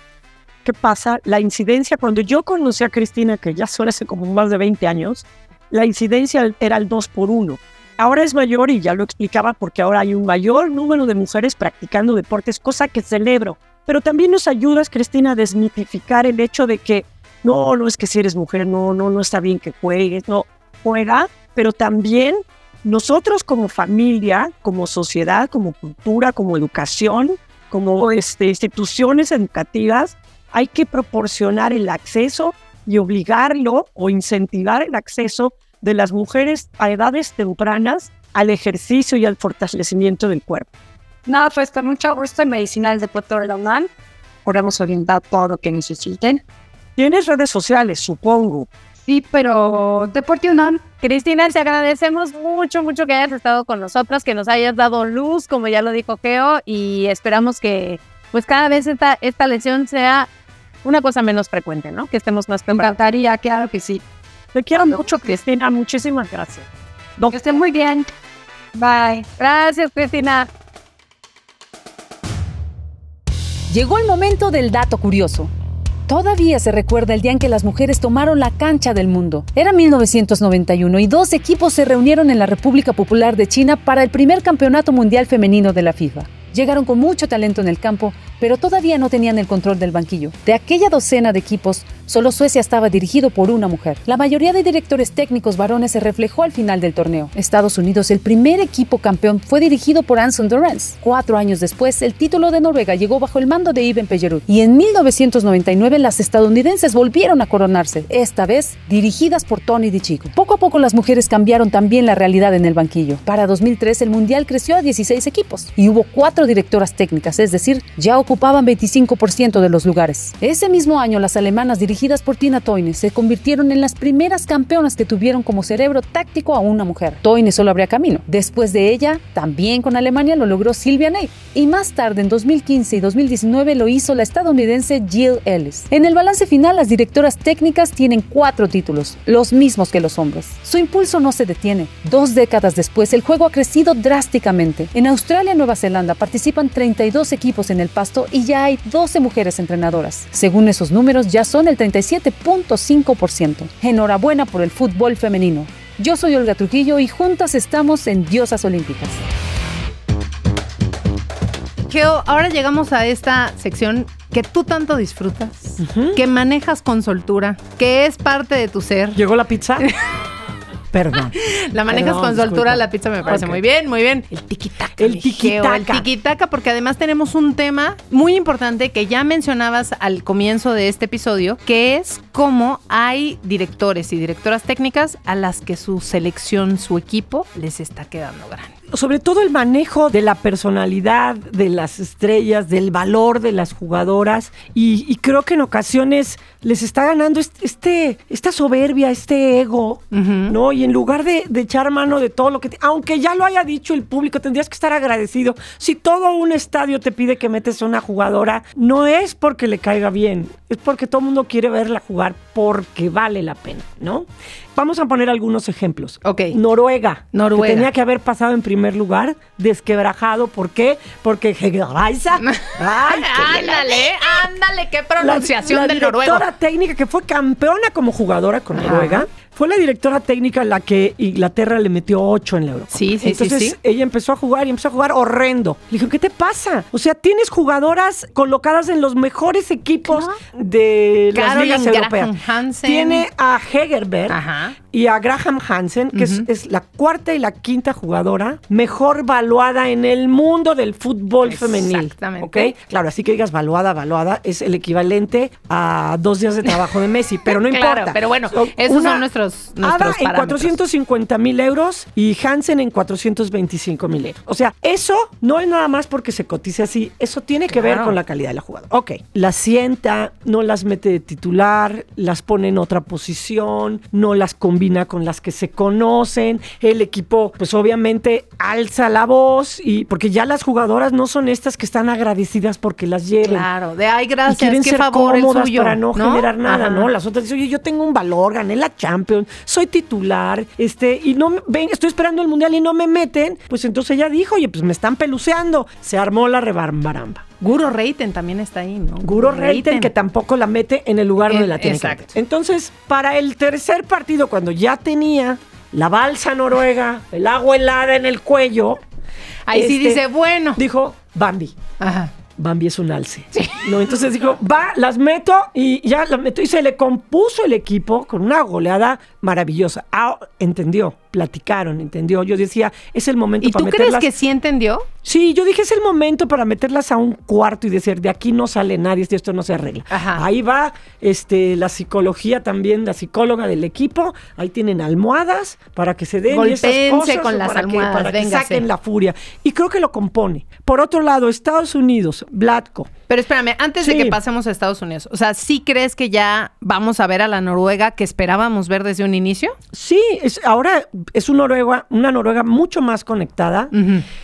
¿Qué pasa? La incidencia, cuando yo conocí a Cristina, que ya son hace como más de 20 años, la incidencia era el 2 por 1. Ahora es mayor y ya lo explicaba porque ahora hay un mayor número de mujeres practicando deportes, cosa que celebro. Pero también nos ayudas, Cristina, a desmitificar el hecho de que no, no es que si eres mujer, no, no, no está bien que juegues, no, juega, pero también nosotros como familia, como sociedad, como cultura, como educación, como este, instituciones educativas, hay que proporcionar el acceso y obligarlo o incentivar el acceso de las mujeres a edades tempranas al ejercicio y al fortalecimiento del cuerpo. Nada, pues con mucho gusto en Medicinal de Puerto de la UNAM podemos orientar todo lo que necesiten. Tienes redes sociales, supongo. Sí, pero Deporte UNAM. Cristina, te agradecemos mucho, mucho que hayas estado con nosotras, que nos hayas dado luz, como ya lo dijo Geo, y esperamos que pues cada vez esta, esta lesión sea una cosa menos frecuente, ¿no? Que estemos más preparados. encantaría, claro que sí. Te quiero mucho, Cristina. Muchísimas gracias. Que estén muy bien. Bye. Gracias, Cristina. Llegó el momento del dato curioso. Todavía se recuerda el día en que las mujeres tomaron la cancha del mundo. Era 1991 y dos equipos se reunieron en la República Popular de China para el primer campeonato mundial femenino de la FIFA. Llegaron con mucho talento en el campo, pero todavía no tenían el control del banquillo. De aquella docena de equipos, solo Suecia estaba dirigido por una mujer. La mayoría de directores técnicos varones se reflejó al final del torneo. Estados Unidos, el primer equipo campeón, fue dirigido por Anson Dorrance. Cuatro años después, el título de Noruega llegó bajo el mando de Iben Pellerud. Y en 1999, las estadounidenses volvieron a coronarse, esta vez dirigidas por Tony DiCicco. Poco a poco, las mujeres cambiaron también la realidad en el banquillo. Para 2003, el Mundial creció a 16 equipos y hubo cuatro directoras técnicas, es decir, ya ocupaban 25% de los lugares. Ese mismo año, las alemanas dirigidas por Tina Toyne se convirtieron en las primeras campeonas que tuvieron como cerebro táctico a una mujer. Toyne solo abría camino. Después de ella, también con Alemania lo logró Silvia Ney. Y más tarde, en 2015 y 2019, lo hizo la estadounidense Jill Ellis. En el balance final, las directoras técnicas tienen cuatro títulos, los mismos que los hombres. Su impulso no se detiene. Dos décadas después, el juego ha crecido drásticamente. En Australia y Nueva Zelanda participan 32 equipos en el pasto y ya hay 12 mujeres entrenadoras. Según esos números, ya son el 37.5%. Enhorabuena por el fútbol femenino. Yo soy Olga Trujillo y juntas estamos en Diosas Olímpicas. Geo, ahora llegamos a esta sección que tú tanto disfrutas, que manejas con soltura, que es parte de tu ser. ¿Llegó la pizza? Perdón. La manejas con soltura, la pizza me parece muy bien, muy bien. El tiquitaca. El tiquitaca. El tiquitaca, porque además tenemos un tema muy importante que ya mencionabas al comienzo de este episodio, que es cómo hay directores y directoras técnicas a las que su selección, su equipo, les está quedando grande sobre todo el manejo de la personalidad de las estrellas, del valor de las jugadoras y, creo que en ocasiones les está ganando este, esta soberbia, este ego, ¿no? Y en lugar de, echar mano de todo lo que, aunque ya lo haya dicho el público, tendrías que estar agradecido. Si todo un estadio te pide que metes a una jugadora, no es porque le caiga bien, es porque todo el mundo quiere verla jugar porque vale la pena, ¿no? Vamos a poner algunos ejemplos. Ok. Noruega. Noruega. Que tenía que haber pasado en primer lugar, desquebrajado. ¿Por qué? Porque ándale, ándale, qué pronunciación la, del noruego. La técnica que fue campeona como jugadora con Noruega fue la directora técnica la que Inglaterra le metió 8 en la Euro. Sí, sí, Entonces, sí, sí. ella empezó a jugar y empezó a jugar horrendo. Le dije, ¿qué te pasa? O sea, tienes jugadoras colocadas en los mejores equipos de las Caroline ligas europeas. Hansen. Tiene a Hegerberg Ajá. y a Graham Hansen, que es- la cuarta y la quinta jugadora mejor valuada en el mundo del fútbol femenil. Exactamente. ¿ok? Claro, así que digas valuada, valuada, es el equivalente a dos días de trabajo de Messi, pero no Claro, importa. pero bueno, esos son nuestros- Ada nuestros en parámetros. 450 mil euros y Hansen en 425 mil euros. O sea, eso no es nada más porque se cotice así, eso tiene que ver con la calidad de la jugadora. Ok, las sienta, no las mete de titular, las pone en otra posición, no las combina con las que se conocen, el equipo pues obviamente alza la voz y porque ya las jugadoras no son estas que están agradecidas porque las lleven. Claro, de ay, Y gracias, quieren qué ser favor el cómodas suyo. para no, generar nada, Ajá. ¿no? Las otras dicen, oye, yo tengo un valor, gané la Champions, soy titular, este, y no me- ven, estoy esperando el mundial y no me meten. Pues entonces ella dijo, oye, pues me están peluceando. Se armó la rebambaramba. Guro Reiten también está ahí, ¿no? Guro Reiten, que tampoco la mete en el lugar donde Eh, la tiene que exacto. meter. Entonces, para el tercer partido, cuando ya tenía la balsa noruega, el agua helada en el cuello, Ahí sí este, dice, bueno. dijo Bambi. Ajá. Bambi es un alce. No, entonces dijo, va, las meto y ya las meto. Y se le compuso el equipo con una goleada maravillosa. Ah, entendió, platicaron, entendió. Yo decía, es el momento ¿Y para tú crees meterlas. que sí entendió? Sí, yo dije, es el momento para meterlas a un cuarto y decir, de aquí no sale nadie, esto no se arregla. Ajá. Ahí va este, la psicología también, la psicóloga del equipo. Ahí tienen almohadas para que se den y esas cosas, con las para que- almohadas, para que véngase. saquen la furia. Y creo que lo compone. Por otro lado, Estados Unidos, Blatko. Pero espérame, antes de que pasemos a Estados Unidos, o sea, ¿sí crees que ya vamos a ver a la Noruega que esperábamos ver desde un inicio? Sí, es, ahora es una Noruega, una Noruega mucho más conectada.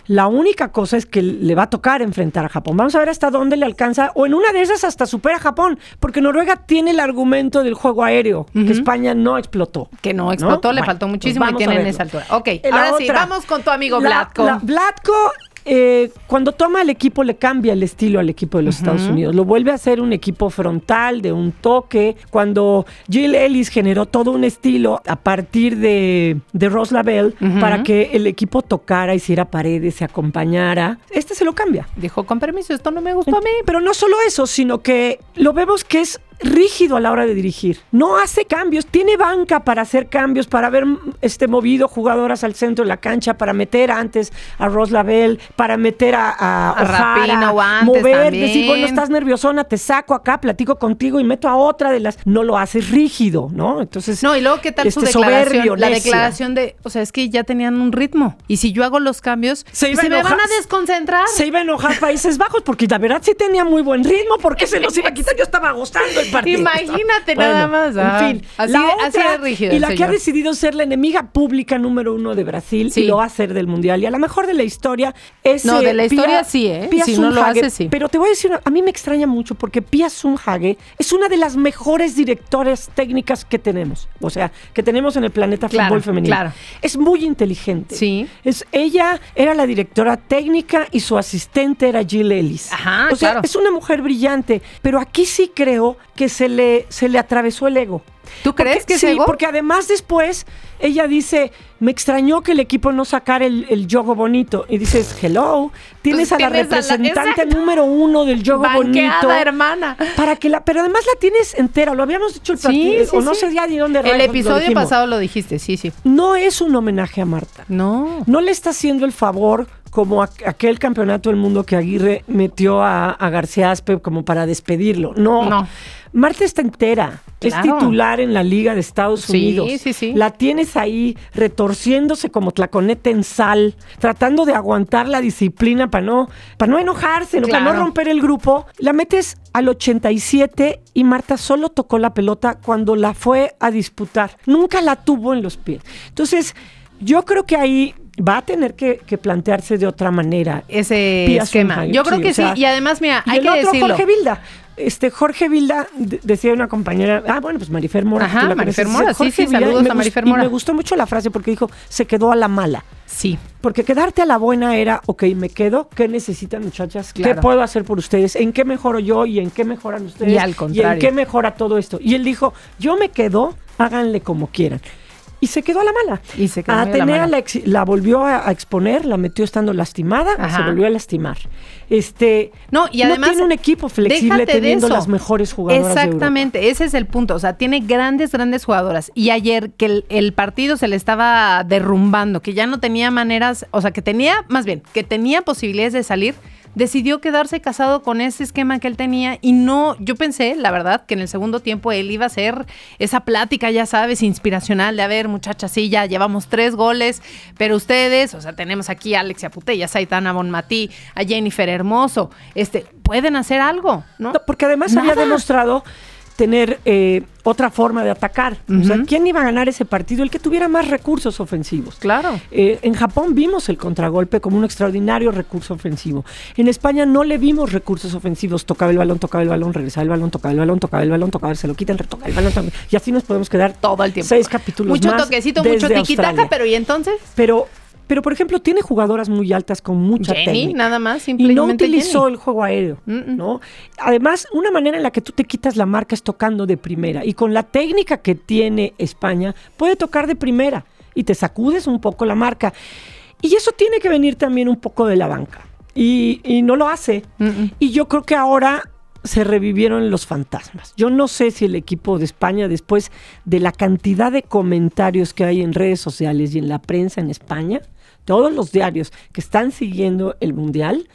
La única cosa es que le va a tocar enfrentar a Japón. Vamos a ver hasta dónde le alcanza, o en una de esas hasta supera a Japón, porque Noruega tiene el argumento del juego aéreo, que España no explotó. Que no explotó, le Bueno, faltó pues muchísimo y vamos a tienen esa altura. Ok, la ahora sí, vamos con tu amigo la- Blatko. la- Blatko, eh, cuando toma el equipo, le cambia el estilo al equipo de los Estados Unidos. Lo vuelve a hacer un equipo frontal, de un toque. Cuando Jill Ellis generó todo un estilo a partir de, de Ross Lavelle para que el equipo tocara, hiciera paredes, se acompañara. Este se lo cambia. Dijo, con permiso, esto no me gustó a mí. Pero no solo eso, sino que lo vemos que es rígido a la hora de dirigir. No hace cambios, tiene banca para hacer cambios, para haber este, movido jugadoras al centro de la cancha, para meter antes a Ross Lavelle, para meter a, a, A antes mover, también. decir, bueno, estás nerviosona, te saco acá, platico contigo y meto a otra de las... No lo haces rígido, ¿no? Entonces... No, y luego, ¿qué tal su este, declaración? soberbio, la declaración de, o sea, es que ya tenían un ritmo. Y si yo hago los cambios, Se se, iba a me van a desconcentrar. Se iba a enojar Países Bajos porque la verdad sí tenía muy buen ritmo porque se los iba a quitar. Yo estaba gozando el partido. Imagínate nada más. Ah, En fin, así la de- así otra, de rígido Y la que ha decidido ser la enemiga pública número uno de Brasil Sí. y lo va a ser del Mundial. Y a lo mejor de la historia es. No, de eh, la historia sí, ¿eh? Pia Si no lo hace, sí. Pero te voy a decir, una- a mí me extraña mucho porque Pia Sundhage es una de las mejores directoras técnicas que tenemos. O sea, que tenemos en el planeta Claro, fútbol femenino. claro. Es muy inteligente. Sí. Es, ella era la directora técnica y su asistente era Jill Ellis. Ajá, o sea, claro. es una mujer brillante, pero aquí sí creo que se le, se le atravesó el ego. ¿Tú crees Porque- que es sí? ego? porque además después ella dice, me extrañó que el equipo no sacara el, el yogo bonito. Y dices, hello, tienes Pues a la tienes a la- representante número uno del yogo Banqueada, bonito. hermana. Para que la, pero además la tienes entera, lo habíamos dicho el Sí, partido, sí, o no sé ya ni dónde El lo episodio pasado lo dijiste, sí, sí. No es un homenaje a Marta. No. No le está haciendo el favor como aquel campeonato del mundo que Aguirre metió a, a García Aspe como para despedirlo. No. No. Marta está entera. Es titular en la Liga de Estados Sí, Unidos. sí, sí. La tienes ahí retorciéndose como tlaconete en sal, tratando de aguantar la disciplina para no, para no enojarse, ¿no? para no romper el grupo. La metes al 87 y Marta solo tocó la pelota cuando la fue a disputar. Nunca la tuvo en los pies. Entonces, yo creo que ahí va a tener que, que plantearse de otra manera. Ese Pia esquema. Yo creo sí, que o sea, sí. Y además, mira, y hay el que otro, decirlo. Jorge Vilda. Este, Jorge Vilda, de- decía una compañera, ah, bueno, pues Marifer Mora. Ajá, Marifer Mora, sí, sí, Jorge Vilda, saludos a Marifer Y Mora. me gustó mucho la frase porque dijo, se quedó a la mala. Sí. Porque quedarte a la buena era, ok, me quedo, ¿qué necesitan muchachas? ¿Qué puedo hacer por ustedes? ¿En qué mejoro yo y en qué mejoran ustedes? Y al ¿Y en contrario. qué mejora todo esto? Y él dijo, yo me quedo, háganle como quieran. Y se quedó a la mala. Y se quedó a muy a la Atenea mala. la, ex- la volvió a, a exponer, la metió estando lastimada, Ajá. se volvió a lastimar. Este, No, y además. tiene un equipo flexible teniendo las mejores jugadoras de Europa. Exactamente, ese es el punto. O sea, tiene grandes, grandes jugadoras. Y ayer que el, el partido se le estaba derrumbando, que ya no tenía maneras, o sea, que tenía, más bien, que tenía posibilidades de salir, decidió quedarse casado con ese esquema que él tenía. Y no, yo pensé, la verdad, que en el segundo tiempo él iba a hacer esa plática, ya sabes, inspiracional de, a ver, muchachas, sí, ya llevamos tres goles, pero ustedes, o sea, tenemos aquí a Alexia Putellas, a Aitana Bonmatí, a Jennifer Hermoso, este, pueden hacer algo, ¿no? No, porque además había demostrado tener eh, otra forma de atacar. O sea. ¿quién iba a ganar ese partido? El que tuviera más recursos ofensivos. Claro. Eh, en Japón vimos el contragolpe como un extraordinario recurso ofensivo. En España no le vimos recursos ofensivos. Tocaba el balón, tocaba el balón, regresaba el balón, tocaba el balón, tocaba el balón, tocaba, se lo quitan, retocaba el balón. tocaba- Y así nos podemos quedar todo el tiempo. seis capítulos Mucho más toquecito, mucho tiquitaca, pero ¿y entonces? Pero, pero, por ejemplo, tiene jugadoras muy altas con mucha Jenny, técnica. nada más, Y no simplemente utilizó Jenny. el juego aéreo. ¿no? Además, una manera en la que tú te quitas la marca es tocando de primera. Y con la técnica que tiene España, puede tocar de primera. Y te sacudes un poco la marca. Y eso tiene que venir también un poco de la banca. Y, y no lo hace. Y yo creo que ahora se revivieron los fantasmas. Yo no sé si el equipo de España, después de la cantidad de comentarios que hay en redes sociales y en la prensa en España, todos los diarios que están siguiendo el Mundial,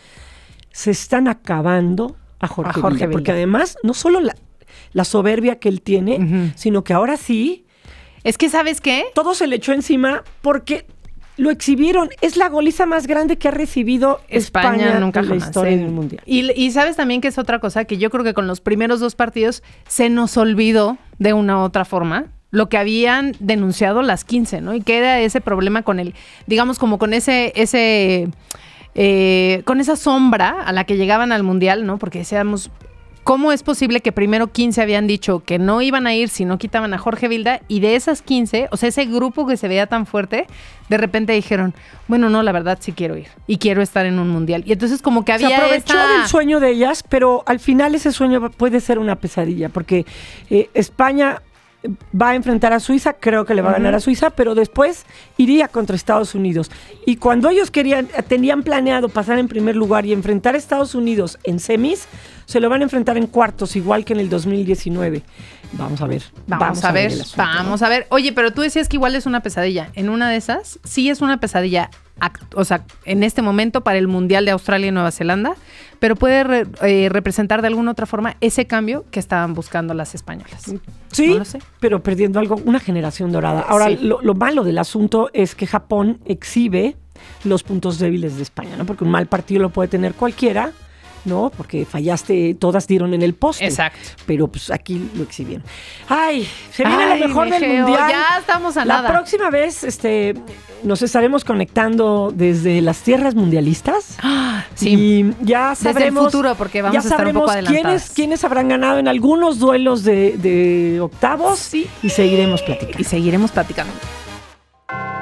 se están acabando a Jorge, A. Porque además, no solo la, la soberbia que él tiene, sino que ahora sí, Es que, ¿sabes qué? todo se le echó encima porque lo exhibieron. Es la goliza más grande que ha recibido España, España, nunca en la jamás, historia ¿eh? del Mundial. Y, y sabes también que es otra cosa que yo creo que con los primeros dos partidos se nos olvidó de una u otra forma lo que habían denunciado las 15, ¿no? Y que era ese problema con el, digamos, como con ese, ese, eh, con esa sombra a la que llegaban al Mundial, ¿no? Porque decíamos, ¿cómo es posible que primero 15 habían dicho que no iban a ir si no quitaban a Jorge Vilda? Y de esas 15, o sea, ese grupo que se veía tan fuerte, de repente dijeron, bueno, no, la verdad sí quiero ir y quiero estar en un Mundial. Y entonces como que Se había aprovechó esta- del sueño de ellas, pero al final ese sueño puede ser una pesadilla, porque eh, España va a enfrentar a Suiza, creo que le va a ganar a Suiza, pero después iría contra Estados Unidos. Y cuando ellos querían, tenían planeado pasar en primer lugar y enfrentar a Estados Unidos en semis, se lo van a enfrentar en cuartos, igual que en el 2019. Vamos a ver. Vamos, a ver, el asunto, ¿no? vamos a ver. Oye, pero tú decías que igual es una pesadilla. En una de esas, sí es una pesadilla, o sea, en este momento para el Mundial de Australia y Nueva Zelanda, pero puede re- eh, representar de alguna otra forma ese cambio que estaban buscando las españolas. Sí, No lo sé. pero perdiendo algo, una generación dorada. Ahora, Sí. lo, lo malo del asunto es que Japón exhibe los puntos débiles de España, ¿no? Porque un mal partido lo puede tener cualquiera, ¿no? Porque fallaste, todas dieron en el poste. Exacto. Pero pues aquí lo exhibieron. Ay, se viene Ay, lo mejor del Geo, mundial. ya estamos a La nada. próxima vez, este, nos estaremos conectando desde las tierras mundialistas. Sí. Y ya Desde el sabremos. futuro, porque vamos ya a estar un sabremos poco adelantadas. quiénes, quiénes habrán ganado en algunos duelos de, de octavos. Sí. Y seguiremos platicando. Y seguiremos platicando.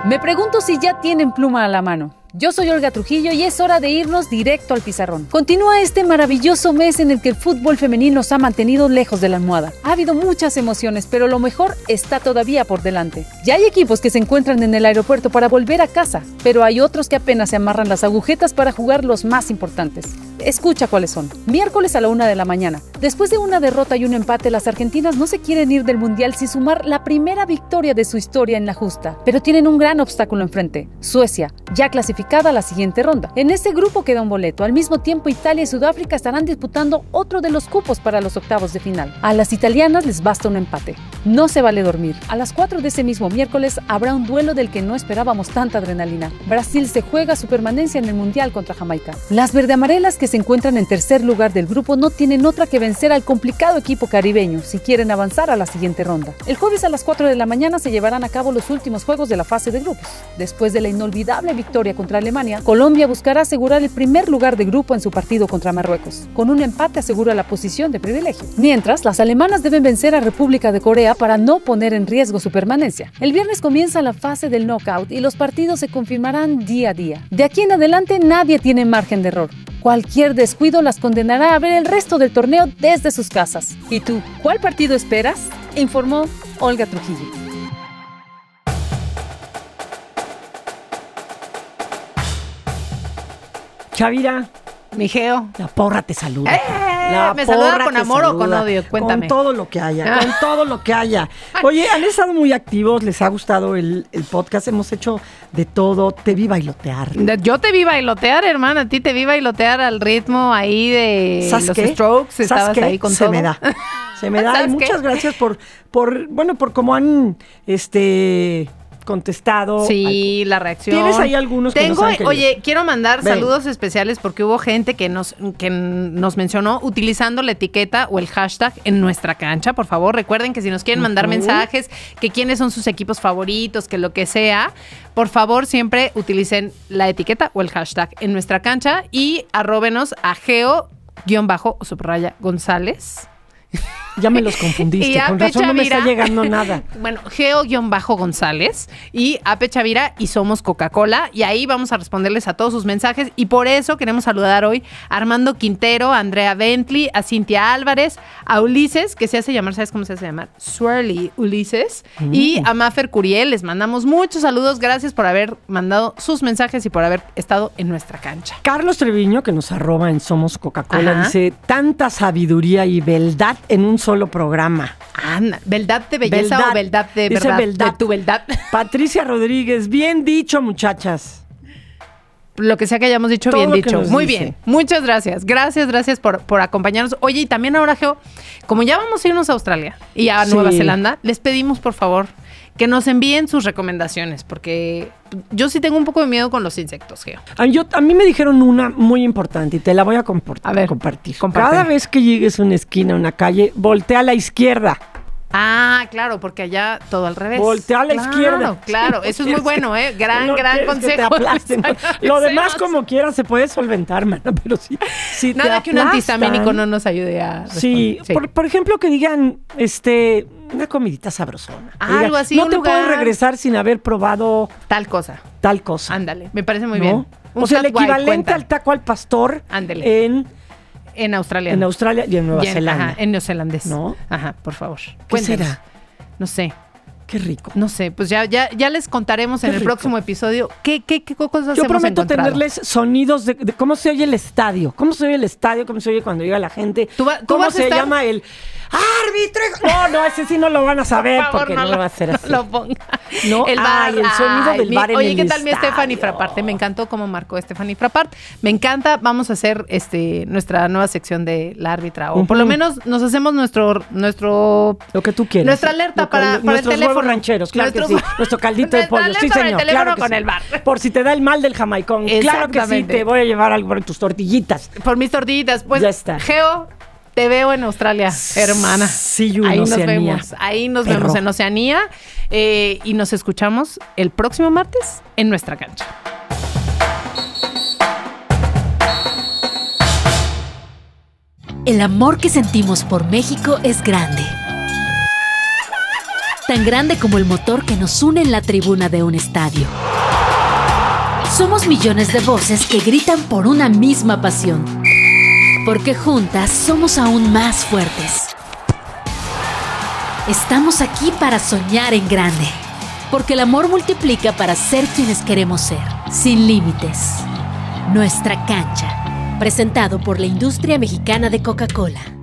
Me pregunto si ya tienen pluma a la mano. Yo soy Olga Trujillo y es hora de irnos directo al pizarrón. Continúa este maravilloso mes en el que el fútbol femenino nos ha mantenido lejos de la almohada. Ha habido muchas emociones, pero lo mejor está todavía por delante. Ya hay equipos que se encuentran en el aeropuerto para volver a casa, pero hay otros que apenas se amarran las agujetas para jugar los más importantes. Escucha cuáles son. Miércoles a la una de la mañana. Después de una derrota y un empate, las argentinas no se quieren ir del Mundial sin sumar la primera victoria de su historia en la justa. Pero tienen un gran obstáculo enfrente. Suecia, ya clasificada a la siguiente ronda. En este grupo queda un boleto. Al mismo tiempo, Italia y Sudáfrica estarán disputando otro de los cupos para los octavos de final. A las italianas les basta un empate. No se vale dormir. A las 4 de ese mismo miércoles habrá un duelo del que no esperábamos tanta adrenalina. Brasil se juega su permanencia en el Mundial contra Jamaica. Las verdeamarelas que se encuentran en tercer lugar del grupo no tienen otra que vencer al complicado equipo caribeño si quieren avanzar a la siguiente ronda. El jueves a las 4 de la mañana se llevarán a cabo los últimos juegos de la fase de grupos. Después de la inolvidable victoria contra Alemania, Colombia buscará asegurar el primer lugar de grupo en su partido contra Marruecos. Con un empate asegura la posición de privilegio. Mientras, las alemanas deben vencer a República de Corea para no poner en riesgo su permanencia. El viernes comienza la fase del knockout y los partidos se confirmarán día a día. De aquí en adelante nadie tiene margen de error. Cualquier descuido las condenará a ver el resto del torneo desde sus casas. ¿Y tú, cuál partido esperas? Informó Olga Trujillo. Chavira, Mi Geo. la porra te saluda. ¡Eh! La ¿Me saluda con amor o con odio? Cuéntame. Con todo lo que haya, con todo lo que haya. Oye, han estado muy activos, les ha gustado el, el podcast, hemos hecho de todo, te vi bailotear. Yo te vi bailotear, hermana. A ti te vi bailotear al ritmo ahí de ¿Sabes los qué? strokes. ¿Sabes Estabas qué? ahí con Se todo. me da. Se me da. Y muchas gracias por, por, bueno, por cómo han este contestado. Sí, la reacción. ¿Tienes ahí algunos que Tengo, nos han oye, quiero mandar Ven. saludos especiales porque hubo gente que nos, que nos mencionó utilizando la etiqueta o el hashtag en nuestra cancha. Por favor, recuerden que si nos quieren mandar mensajes, que quiénes son sus equipos favoritos, que lo que sea, por favor, siempre utilicen la etiqueta o el hashtag en nuestra cancha y arróbenos a geo-subraya González. Ya me los confundiste. Y Con razón no me está llegando nada. Bueno, Geo-González y Ape Chavira y somos Coca-Cola. Y ahí vamos a responderles a todos sus mensajes. Y por eso queremos saludar hoy a Armando Quintero, a Andrea Bentley, a Cintia Álvarez, a Ulises, que se hace llamar, ¿sabes cómo se hace llamar? Swirly Ulises. Y a Mafer Curiel. Les mandamos muchos saludos. Gracias por haber mandado sus mensajes y por haber estado en nuestra cancha. Carlos Treviño, que nos arroba en Somos Coca-Cola, dice, tanta sabiduría y beldad en un solo programa. Anda, ¿verdad de belleza Beldad. o verdad de Dice verdad? beldad. De tu verdad. Patricia Rodríguez, bien dicho, muchachas. Lo que sea que hayamos dicho, Todo bien dicho. Muy dice. bien. Muchas gracias. Gracias, gracias por, por acompañarnos. Oye, y también ahora, Geo, como ya vamos a irnos a Australia y a Sí. Nueva Zelanda, les pedimos, por favor, que nos envíen sus recomendaciones, porque yo sí tengo un poco de miedo con los insectos, Geo. A, yo- a mí me dijeron una muy importante y te la voy a, A ver, compartir. Cada vez que llegues a una esquina, a una calle, voltea a la izquierda. Ah, claro, porque allá todo al revés. Voltea a la Claro, izquierda. Claro, eso es muy bueno, ¿eh? Gran, no gran te consejo. Lo demás, como quiera, se puede solventar, mana, pero sí. Nada que un antihistamínico no nos ayude a. Sí, por ejemplo, que digan, este, una comidita sabrosona. Algo así, No un te puedes lugar. regresar sin haber probado Tal cosa. tal cosa. Ándale, me parece muy ¿no? bien. Un O sea, el equivalente al taco al pastor Ándele. en, En Australia. en Australia y en Nueva Y en- Zelanda. Ajá, en neozelandés. ¿No? Ajá, por favor. ¿Qué será? No sé, Qué rico. no sé. Pues ya, ya, ya les contaremos en el rico. próximo episodio qué, qué, qué cosas Yo prometo encontrado. tenerles sonidos de, de cómo se oye el estadio, cómo se oye el estadio, cómo se oye cuando llega la gente, ¿Tú va- tú cómo se estar? llama el árbitro. No, no, ese sí no lo van a saber Por favor, porque no, lo- lo va a hacer no así. lo ponga. No, El bar. ay, el sonido del mi- bar en Oye, el ¿qué tal mi. Stephanie Frapparte? Me encantó cómo marcó Stephanie Frappart. Me encanta. Vamos a hacer este nuestra nueva sección de la árbitra. O por lo menos nos hacemos nuestro, nuestro Lo que tú quieras. Nuestra alerta Lo para, para el nuestros teléfono. huevos rancheros, claro que sí. Nuestro caldito de pollo, sí el señor. teléfono claro que con sí. el bar. Por si te da el mal del jamaicón. Claro que sí, te voy a llevar algo por tus tortillitas. Por mis tortillitas. Pues, Ya está. Geo, te veo en Australia, hermana. See you in Ahí nos Oceanía. vemos. Ahí nos Perro. vemos en Oceanía. eh, y nos escuchamos el próximo martes en nuestra cancha. El amor que sentimos por México es grande. Tan grande como el motor que nos une en la tribuna de un estadio. Somos millones de voces que gritan por una misma pasión. Porque juntas somos aún más fuertes. Estamos aquí para soñar en grande. Porque el amor multiplica para ser quienes queremos ser, sin límites. Nuestra cancha. Presentado por la industria mexicana de Coca-Cola.